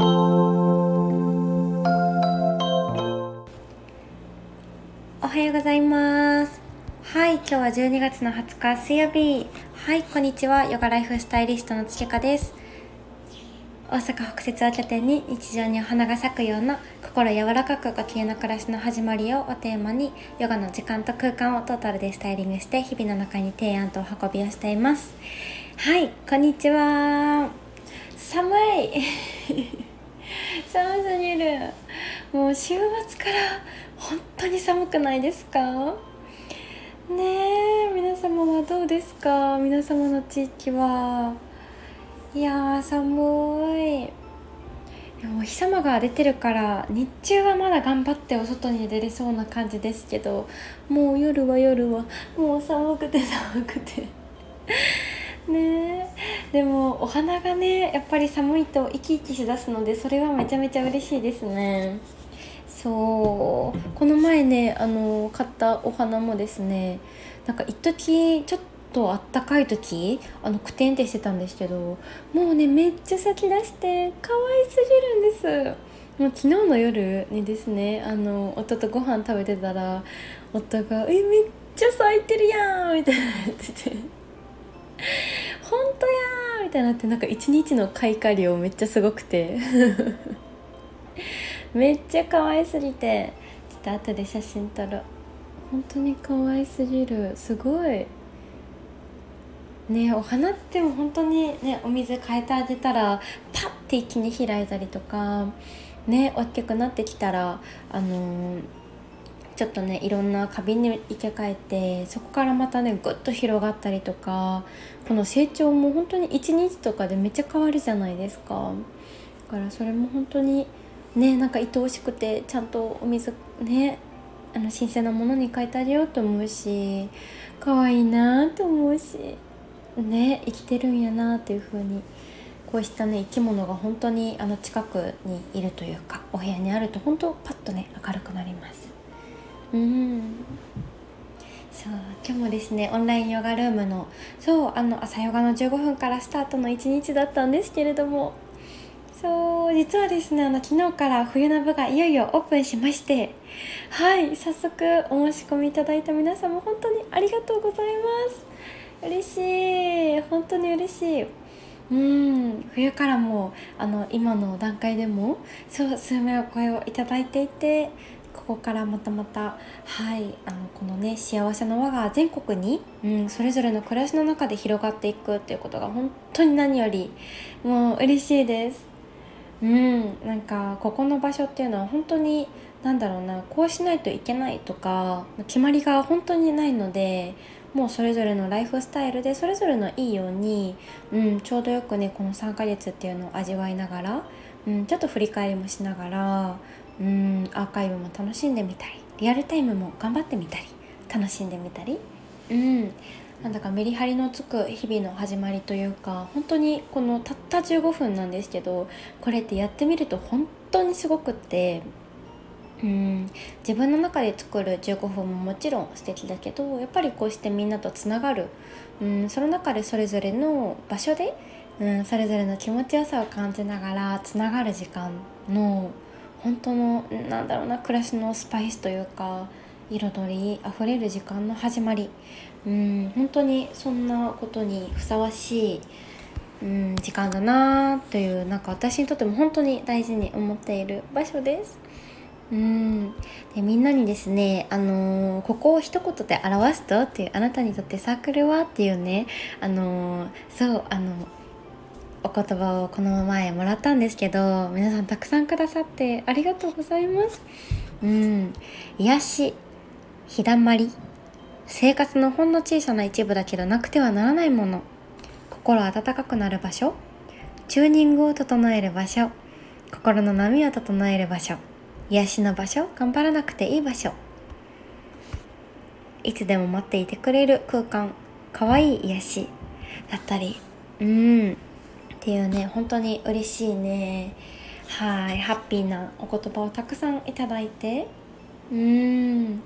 おはようございます。はい今日は12月の20日水曜日。はいこんにちは。ヨガライフスタイリストのつけかです。大阪北節を拠点に日常にお花が咲くような心柔らかくご機嫌な暮らしの始まりをおテーマにヨガの時間と空間をトータルでスタイリングして日々の中に提案とお運びをしています。はいこんにちは。寒い。寒すぎるもう週末から本当に寒くないですか？ねえ皆様はどうですか？皆様の地域は。いやー寒い。でもお日様が出てるから日中はまだ頑張ってお外に出れそうな感じですけどもう夜は夜はもう寒くて寒くて。ね。でもお花がねやっぱり寒いと生き生きしだすのでそれはめちゃめちゃ嬉しいですね。そう。この前ねあの買ったお花もですねなんか一時ちょっとあったかい時あのくてんってしてたんですけどもうねめっちゃ咲き出して可愛すぎるんです。もう昨日の夜にですねあの夫とご飯食べてたら夫が「えめっちゃ咲いてるやん」みたいな言ってて「本当やーみたいになってなんか一日の開花量めっちゃすごくて。めっちゃ可愛すぎてちょっと後で写真撮ろう。本当に可愛すぎる。すごい。ねお花っても本当にねお水変えてあげたらパッて一気に開いたりとかね大きくなってきたらあのー、ちょっとねいろんな花瓶に生け替えてそこからまたねぐっと広がったりとかこの成長も本当に1日とかでめっちゃ変わるじゃないですか。だからそれも本当にねなんか愛おしくてちゃんとお水ねあの新鮮なものに変えてあげようと思うし可愛いなと思うしね生きてるんやなっていう風にこうしたね生き物が本当にあの近くにいるというかお部屋にあると本当パッとね明るくなります。うん。そう今日もですねオンラインヨガルームのそうあの朝ヨガの15分からスタートの一日だったんですけれどもそう実はですねあの昨日から冬の部がいよいよオープンしましてはい早速お申し込みいただいた皆様本当にありがとうございます。嬉しい。本当に嬉しい。うん。冬からもあの今の段階でもそう数名お声をいただいていてここからまたまたはいあのこのね幸せの輪が全国に、うん、それぞれの暮らしの中で広がっていくっていうことが本当に何よりもう嬉しいです。うんなんかここの場所っていうのは本当に何だろうなこうしないといけないとか決まりが本当にないのでもうそれぞれのライフスタイルでそれぞれのいいように、うん、ちょうどよくねこの3ヶ月っていうのを味わいながら、うん、ちょっと振り返りもしながら、うん、アーカイブも楽しんでみたりリアルタイムも頑張ってみたり。楽しんでみたり、うん、なんだかメリハリのつく日々の始まりというか本当にこのたった15分なんですけどこれってやってみると本当にすごくってうん。自分の中で作る15分ももちろん素敵だけどやっぱりこうしてみんなとつながる、うん、その中でそれぞれの場所で、うん、それぞれの気持ちよさを感じながらつながる時間の本当のなんだろうな暮らしのスパイスというか彩りあふれる時間の始まりうん本当にそんなことにふさわしい、うん、時間だなというなんか私にとっても本当に大事に思っている場所です。うんでみんなにですね、あのー、ここを一言で表すとっていうあなたにとってサークルはっていうね、あのー、そうあのお言葉をこの前もらったんですけど皆さんたくさんくださってありがとうございます。うん。癒し日だまり。生活のほんの小さな一部だけどなくてはならないもの。心温かくなる場所。チューニングを整える場所。心の波を整える場所。癒しの場所。頑張らなくていい場所。いつでも待っていてくれる空間。かわいい癒し。だったりうん。っていうね本当に嬉しいね。はいハッピーなお言葉をたくさんいただいて。うん。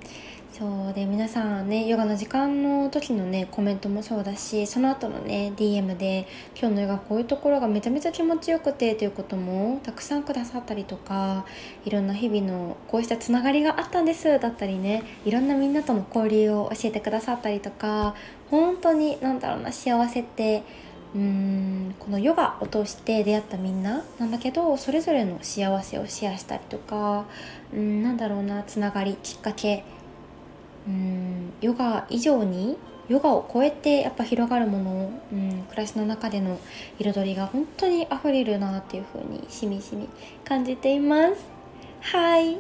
そうで皆さんねヨガの時間の時のねコメントもそうだしその後のね DM で今日のヨガこういうところがめちゃめちゃ気持ちよくてということもたくさんくださったりとかいろんな日々のこうしたつながりがあったんですだったりねいろんなみんなとの交流を教えてくださったりとか本当に何だろうな幸せってうーんこのヨガを通して出会ったみんななんだけどそれぞれの幸せをシェアしたりとかうんなんだろうなつながりきっかけ。うんヨガ以上にヨガを超えてやっぱ広がるもの、うん、暮らしの中での彩りが本当にあふれるなっていう風にしみしみ感じています。はい。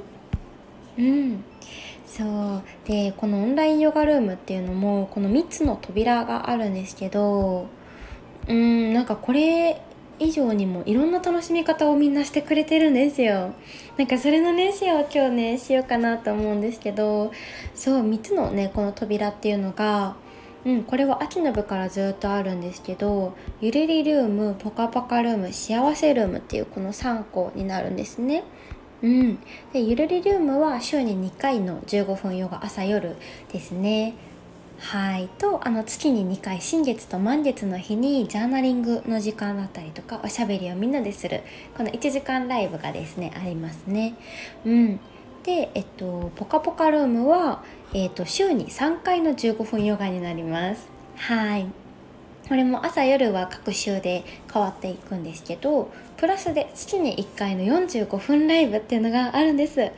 うん。そう。でこのオンラインヨガルームっていうのもこの3つの扉があるんですけどうんなんかこれ以上にもいろんな楽しみ方をみんなしてくれてるんですよ。なんかそれのねシェアを今日ねしようかなと思うんですけどそう3つのねこの扉っていうのがうんこれは秋の部からずっとあるんですけどゆるりルームポカポカルーム幸せルームっていうこの3個になるんですね。うん、でゆるりルームは週に2回の15分ヨガ朝夜ですね。はいとあの月に2回新月と満月の日にジャーナリングの時間だったりとかおしゃべりをみんなでするこの1時間ライブがですねありますね。うんで、えっと、ポカポカルームは、えっと、週に3回の15分ヨガになります。はい。これも朝夜は各週で変わっていくんですけど、プラスで月に1回の45分ライブっていうのがあるんです。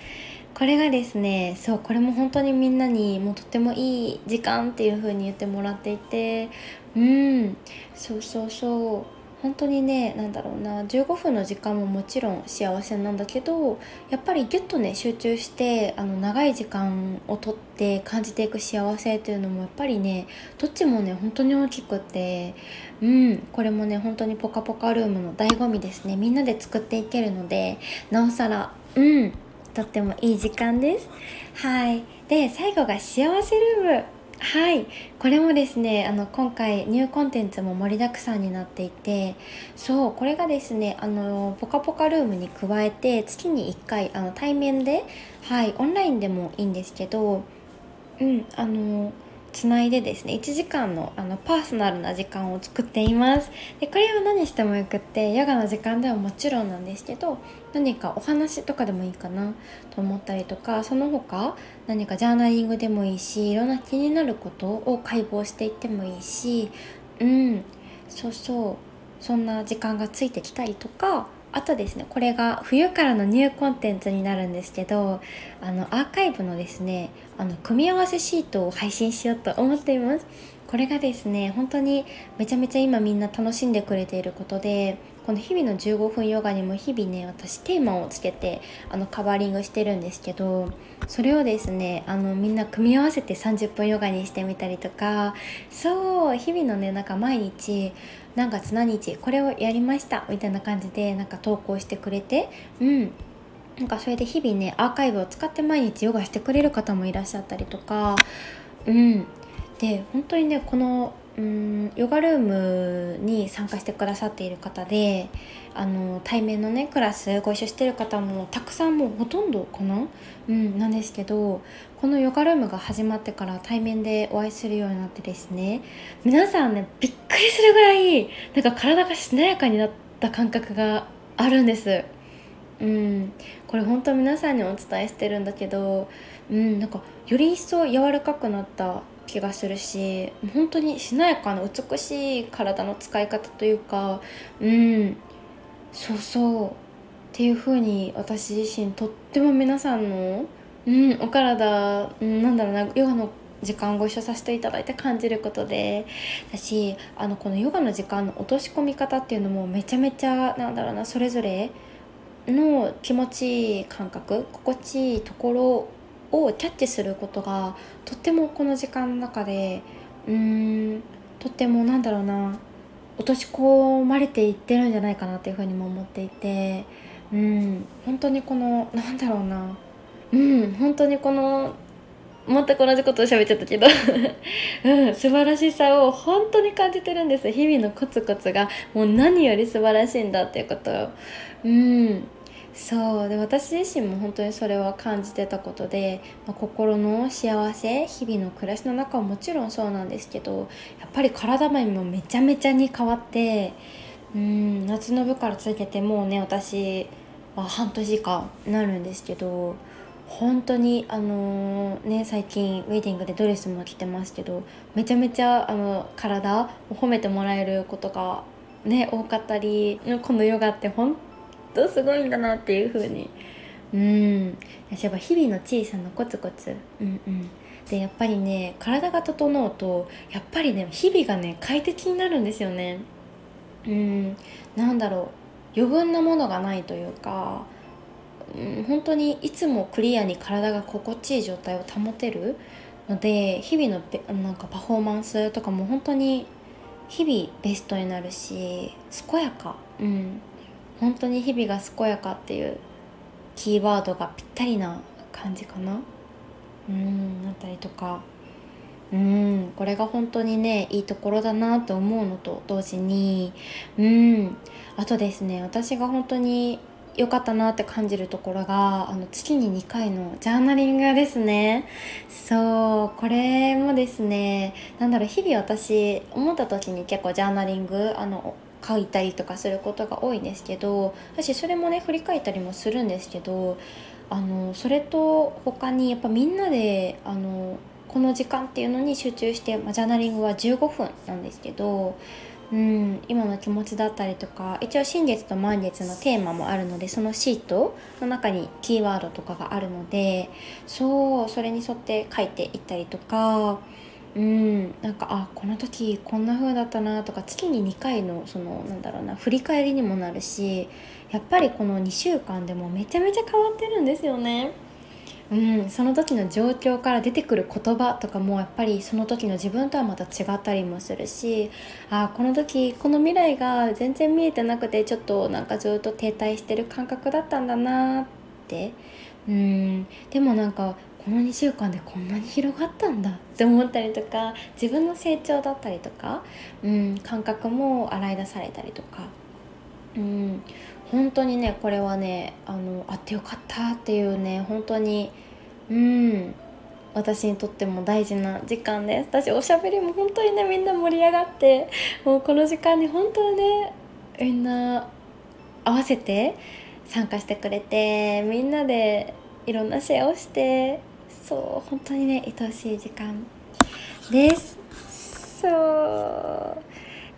これがですねそうこれも本当にみんなにもうとってもいい時間っていう風に言ってもらっていてうんそうそうそう本当にね何だろうな15分の時間ももちろん幸せなんだけどやっぱりギュッとね集中してあの長い時間をとって感じていく幸せっていうのもやっぱりねどっちもね本当に大きくてうんこれもね本当にポカポカルームの醍醐味ですね。みんなで作っていけるのでなおさらうん。とってもいい時間です。はい。で最後が幸せルーム。はい。これもですねあの今回ニューコンテンツも盛りだくさんになっていてそうこれがですねあのポカポカルームに加えて月に1回あの対面ではいオンラインでもいいんですけどうんあのつないでですね1時間のあのパーソナルな時間を作っています。でこれは何してもよくってヨガの時間ではもちろんなんですけど何かお話とかでもいいかなと思ったりとかその他何かジャーナリングでもいいしいろんな気になることを解剖していってもいいしうんそうそうそんな時間がついてきたりとかあとですねこれが冬からのニューコンテンツになるんですけどあのアーカイブのですねあの組み合わせシートを配信しようと思っています。これがですね本当にめちゃめちゃ今みんな楽しんでくれていることでこの日々の15分ヨガにも日々ね私テーマをつけてあのカバーリングしてるんですけどそれをですねあのみんな組み合わせて30分ヨガにしてみたりとかそう日々のねなんか毎日何月何日これをやりましたみたいな感じでなんか投稿してくれてうん。なんかそれで日々ねアーカイブを使って毎日ヨガしてくれる方もいらっしゃったりとかうん。で本当にねこのうんヨガルームに参加してくださっている方であの対面のねクラスご一緒してる方もたくさんもうほとんどかな、うん、なんですけどこのヨガルームが始まってから対面でお会いするようになってですね皆さんねびっくりするぐらいなんか体がしなやかになった感覚があるんです。うん、これ本当皆さんにお伝えしてるんだけど、うん、なんかより一層柔らかくなった気がするし本当にしなやかな美しい体の使い方というかうんそうそうっていう風に私自身とっても皆さんの、うん、お体、うん、なんだろうなヨガの時間ご一緒させていただいて感じることでだしあのこのヨガの時間の落とし込み方っていうのもめちゃめちゃなんだろうなそれぞれの気持ちいい感覚心地いいところをキャッチすることがとってもこの時間の中でうーんとってもなんだろうな落とし込まれていってるんじゃないかなっていうふうにも思っていてうん本当にこのなんだろうなうん本当にこの全く同じことを喋っちゃったけど うん、素晴らしさを本当に感じてるんです。日々のコツコツがもう何より素晴らしいんだっていうことうん。そう。で私自身も本当にそれは感じてたことで、まあ、心の幸せ日々の暮らしの中はもちろんそうなんですけどやっぱり体面もめちゃめちゃに変わってうん夏の部から続けてもうね私は半年以下なるんですけど本当にあのー、ね最近ウェディングでドレスも着てますけどめちゃめちゃあの体を褒めてもらえることがね多かったりこのヨガって本当すごいんだなっていう風に。うん。やっぱ日々の小さなコツコツ。うんうん。でやっぱりね体が整うとやっぱりね日々がね快適になるんですよね。うん。なんだろう。余分なものがないというか、うん、本当にいつもクリアに体が心地いい状態を保てるので日々のなんかパフォーマンスとかも本当に日々ベストになるし健やか。うん。本当に日々が健やかっていうキーワードがぴったりな感じかな。うんなったりとか。うんこれが本当にねいいところだなと思うのと同時にうんあとですね私が本当に良かったなって感じるところがあの月に2回のジャーナリングですね。そうこれもですねなんだろう日々私思った時に結構ジャーナリングあの書いたりとかすることが多いんですけど私それもね振り返ったりもするんですけどあのそれと他にやっぱみんなであのこの時間っていうのに集中して、まあ、ジャーナリングは15分なんですけど、うん、今の気持ちだったりとか一応新月と満月のテーマもあるのでそのシートの中にキーワードとかがあるのでそうそれに沿って書いていったりとかうん。なんかあこの時こんな風だったなとか月に2回のそのなんだろうな振り返りにもなるしやっぱりこの2週間でもめちゃめちゃ変わってるんですよね。うん、その時の状況から出てくる言葉とかもやっぱりその時の自分とはまた違ったりもするしあこの時この未来が全然見えてなくてちょっとなんかずっと停滞してる感覚だったんだなって。うん。でもなんかこの2週間でこんなに広がったんだって思ったりとか自分の成長だったりとか、うん、感覚も洗い出されたりとか、うん、本当にねこれはねあのあってよかったっていうね本当にうん私にとっても大事な時間です。私おしゃべりも本当にねみんな盛り上がってもうこの時間に本当にねみんな合わせて参加してくれてみんなでいろんなシェアをしてそう本当にね愛おしい時間です。そう。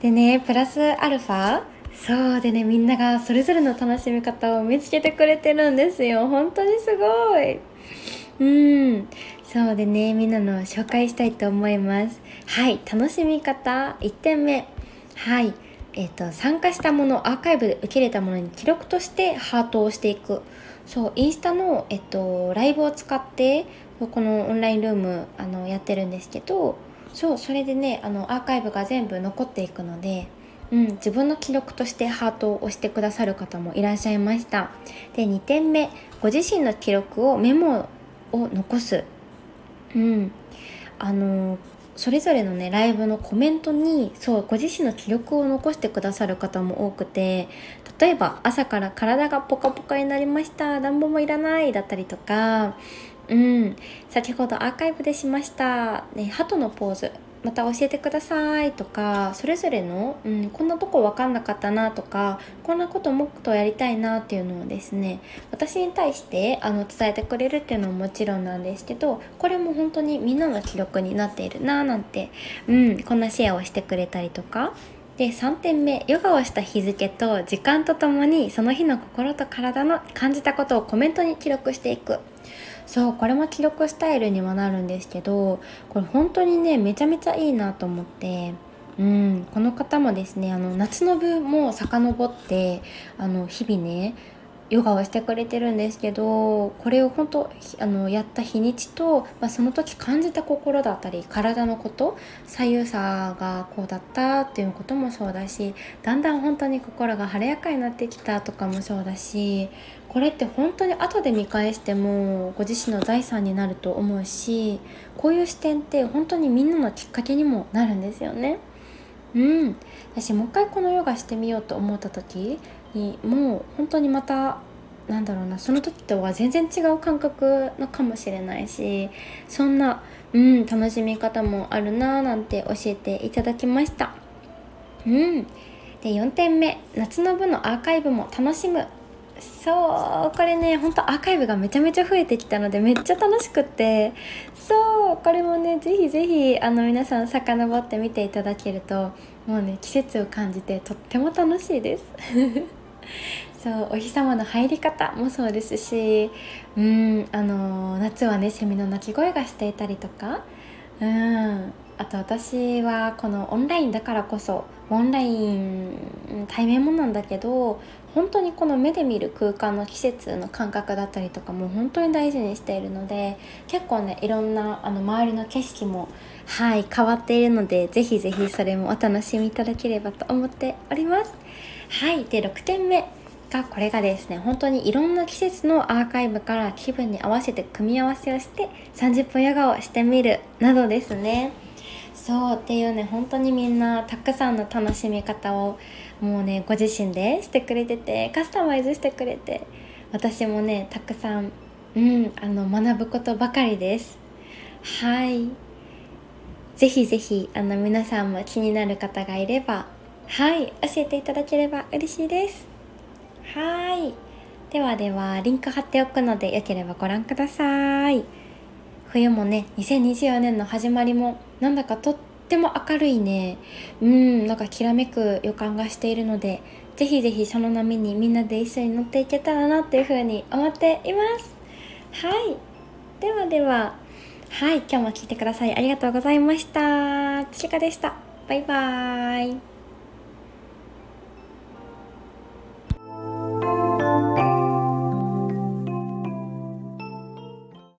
でねプラスアルファ。そうでねみんながそれぞれの楽しみ方を見つけてくれてるんですよ。本当にすごい。うん。そうでねみんなの紹介したいと思います。はい楽しみ方1点目。はい。えーと、と参加したものアーカイブで受け入れたものに記録としてハートをしていく。そうインスタの、えっと、ライブを使ってこのオンラインルームあのやってるんですけどそうそれでねあのアーカイブが全部残っていくので、うん、自分の記録としてハートを押してくださる方もいらっしゃいました。で2点目ご自身の記録をメモを残す。うん。あのそれぞれのねライブのコメントにそうご自身の記録を残してくださる方も多くて例えば朝から体がポカポカになりました暖房もいらないだったりとかうん。先ほどアーカイブでしました、ね、鳩のポーズ。また教えてくださいとかそれぞれの、うん、こんなとこ分かんなかったなとかこんなこともっとやりたいなっていうのをですね私に対してあの伝えてくれるっていうのももちろんなんですけどこれも本当にみんなの記録になっているななんて、うん、こんなシェアをしてくれたりとか。で3点目ヨガをした日付と時間とともにその日の心と体の感じたことをコメントに記録していく。そうこれも記録スタイルにはなるんですけどこれ本当にねめちゃめちゃいいなと思ってうんこの方もですねあの夏の部も遡ってあの日々ねヨガをしてくれてるんですけどこれを本当あのやった日にちと、まあ、その時感じた心だったり体のこと左右差がこうだったっていうこともそうだしだんだん本当に心が晴れやかになってきたとかもそうだしこれって本当に後で見返してもご自身の財産になると思うしこういう視点って本当にみんなのきっかけにもなるんですよね。うん、私もう一回このヨガしてみようと思った時にもう本当にまたなんだろうなその時とは全然違う感覚のかもしれないしそんな、うん、楽しみ方もあるなーなんて教えていただきました。うん。で4点目。夏の部のアーカイブも楽しむ。そうこれねほんとアーカイブがめちゃめちゃ増えてきたのでめっちゃ楽しくって。そうこれもねぜひぜひあの皆さん遡って見ていただけるともうね季節を感じてとっても楽しいです。そうお日様の入り方もそうですしうんあの夏はねセミの鳴き声がしていたりとか。うん。あと私はこのオンラインだからこそオンライン対面もなんだけど本当にこの目で見る空間の季節の感覚だったりとかも本当に大事にしているので結構ねいろんなあの周りの景色もはい変わっているのでぜひぜひそれもお楽しみいただければと思っております。はいで6点目がこれがですね本当にいろんな季節のアーカイブから気分に合わせて組み合わせをして30分ヨガをしてみるなどですね。そうっていうね本当にみんなたくさんの楽しみ方をもうねご自身でしてくれててカスタマイズしてくれて私もねたくさん、うん、あの学ぶことばかりです。はい。ぜひぜひあの皆さんも気になる方がいればはい教えていただければ嬉しいです。はい。ではではリンク貼っておくのでよければご覧ください。冬もね2024年の始まりもなんだかとっても明るいね。うんなんかきらめく予感がしているのでぜひぜひその波にみんなで一緒に乗っていけたらなっていうふうに思っています。はい。ではでははい今日も聞いてください。ありがとうございました。ちかでした。バイバーイ。